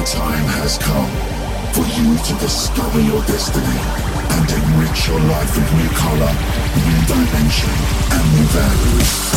the time has come for you to discover your destiny and enrich your life with new color, new dimension, and new values.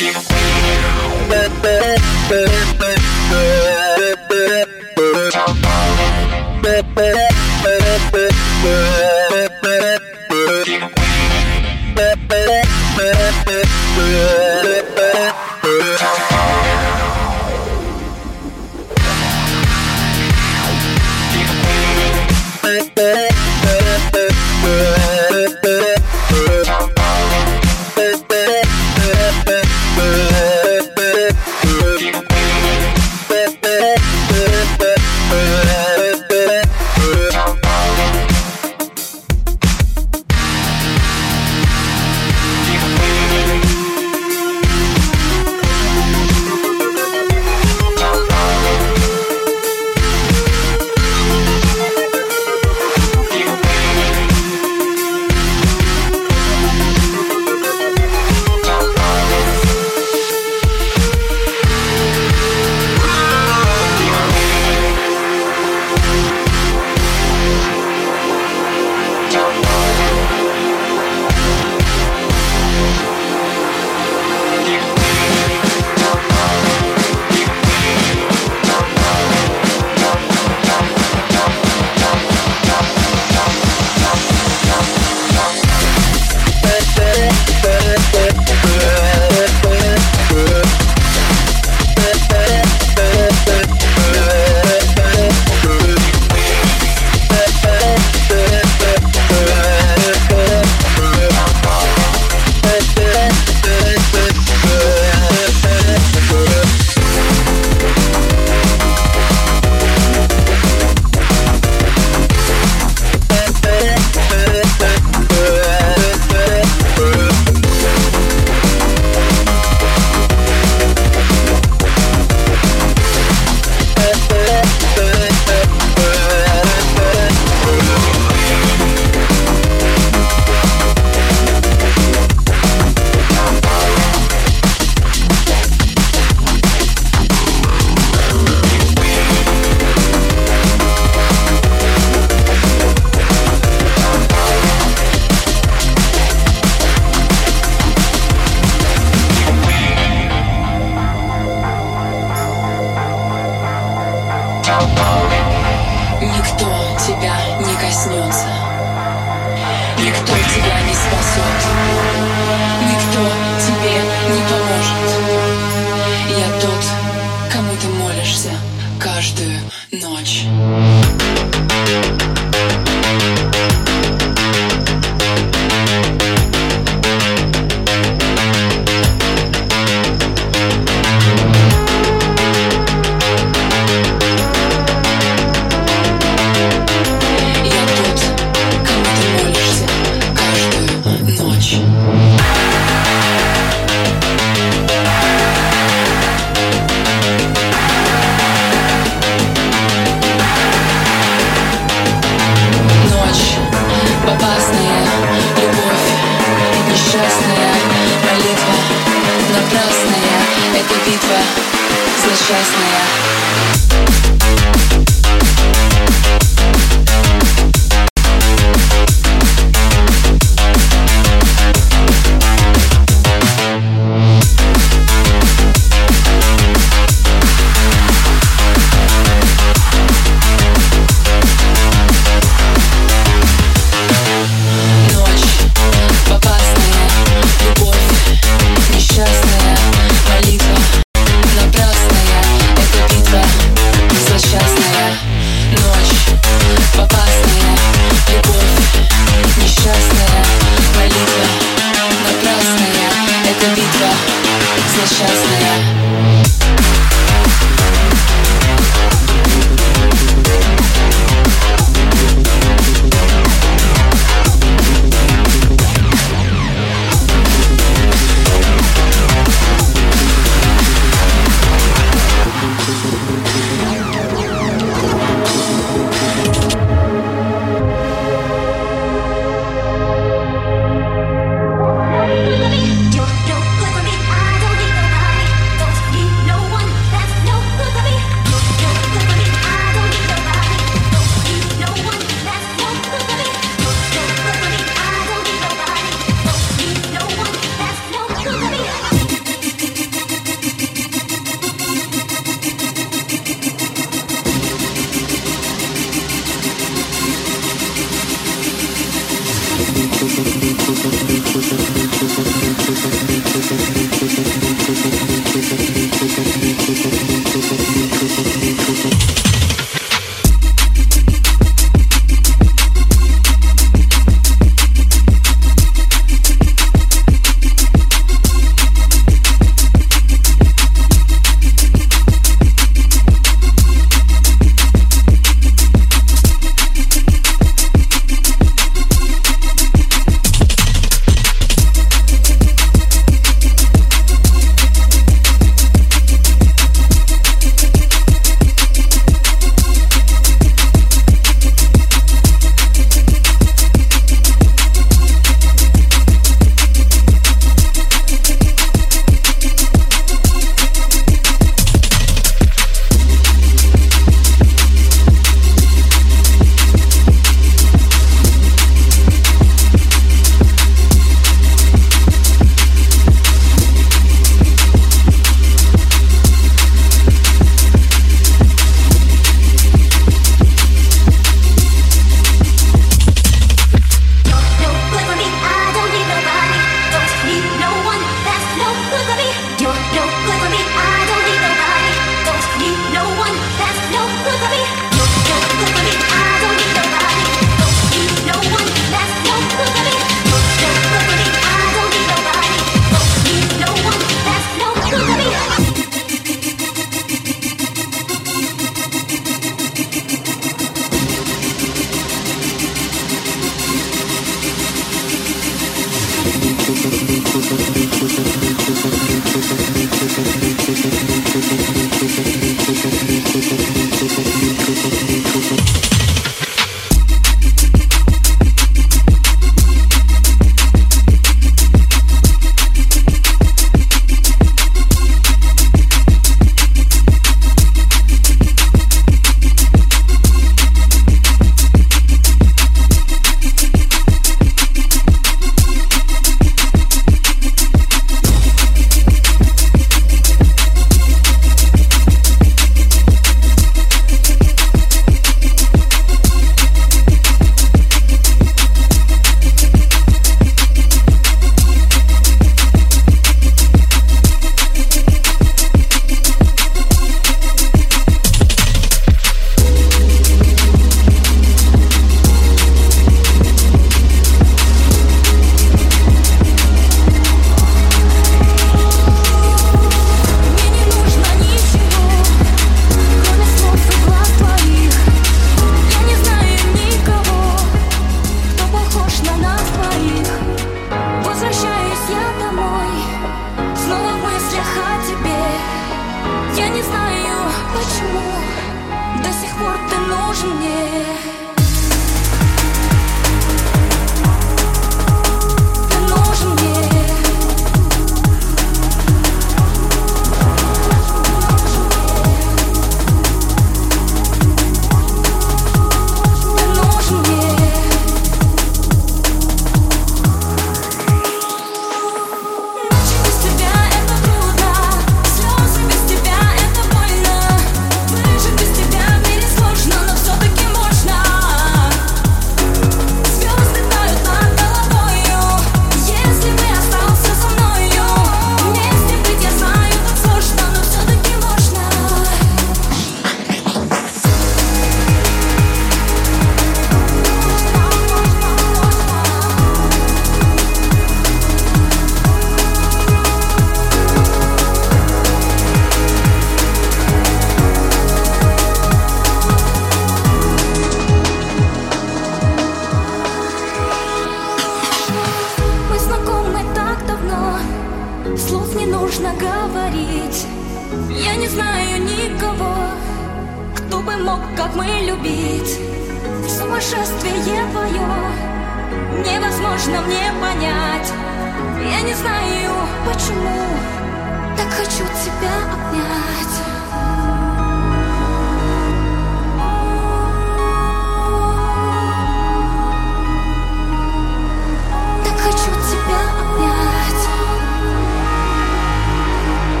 Nation.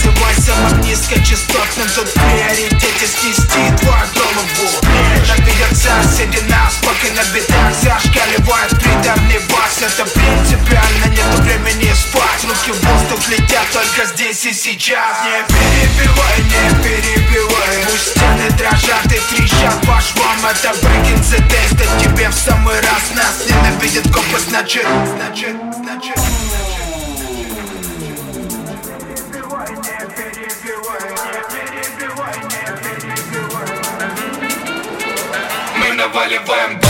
Развивайся на низкочастотном Тут в приоритете снести твою голову Наведется среди нас, пока на бедах. Зашкаливает придарливаться Это принципиально, нету времени спать. Руки в воздух летят только здесь и сейчас. Не перебивай, не перебивай. Пусть стены дрожат и трещат. По швам Это breaking the test, тебе в самый раз Нас ненавидит. Компас, значит, значит, значит валиваем бомб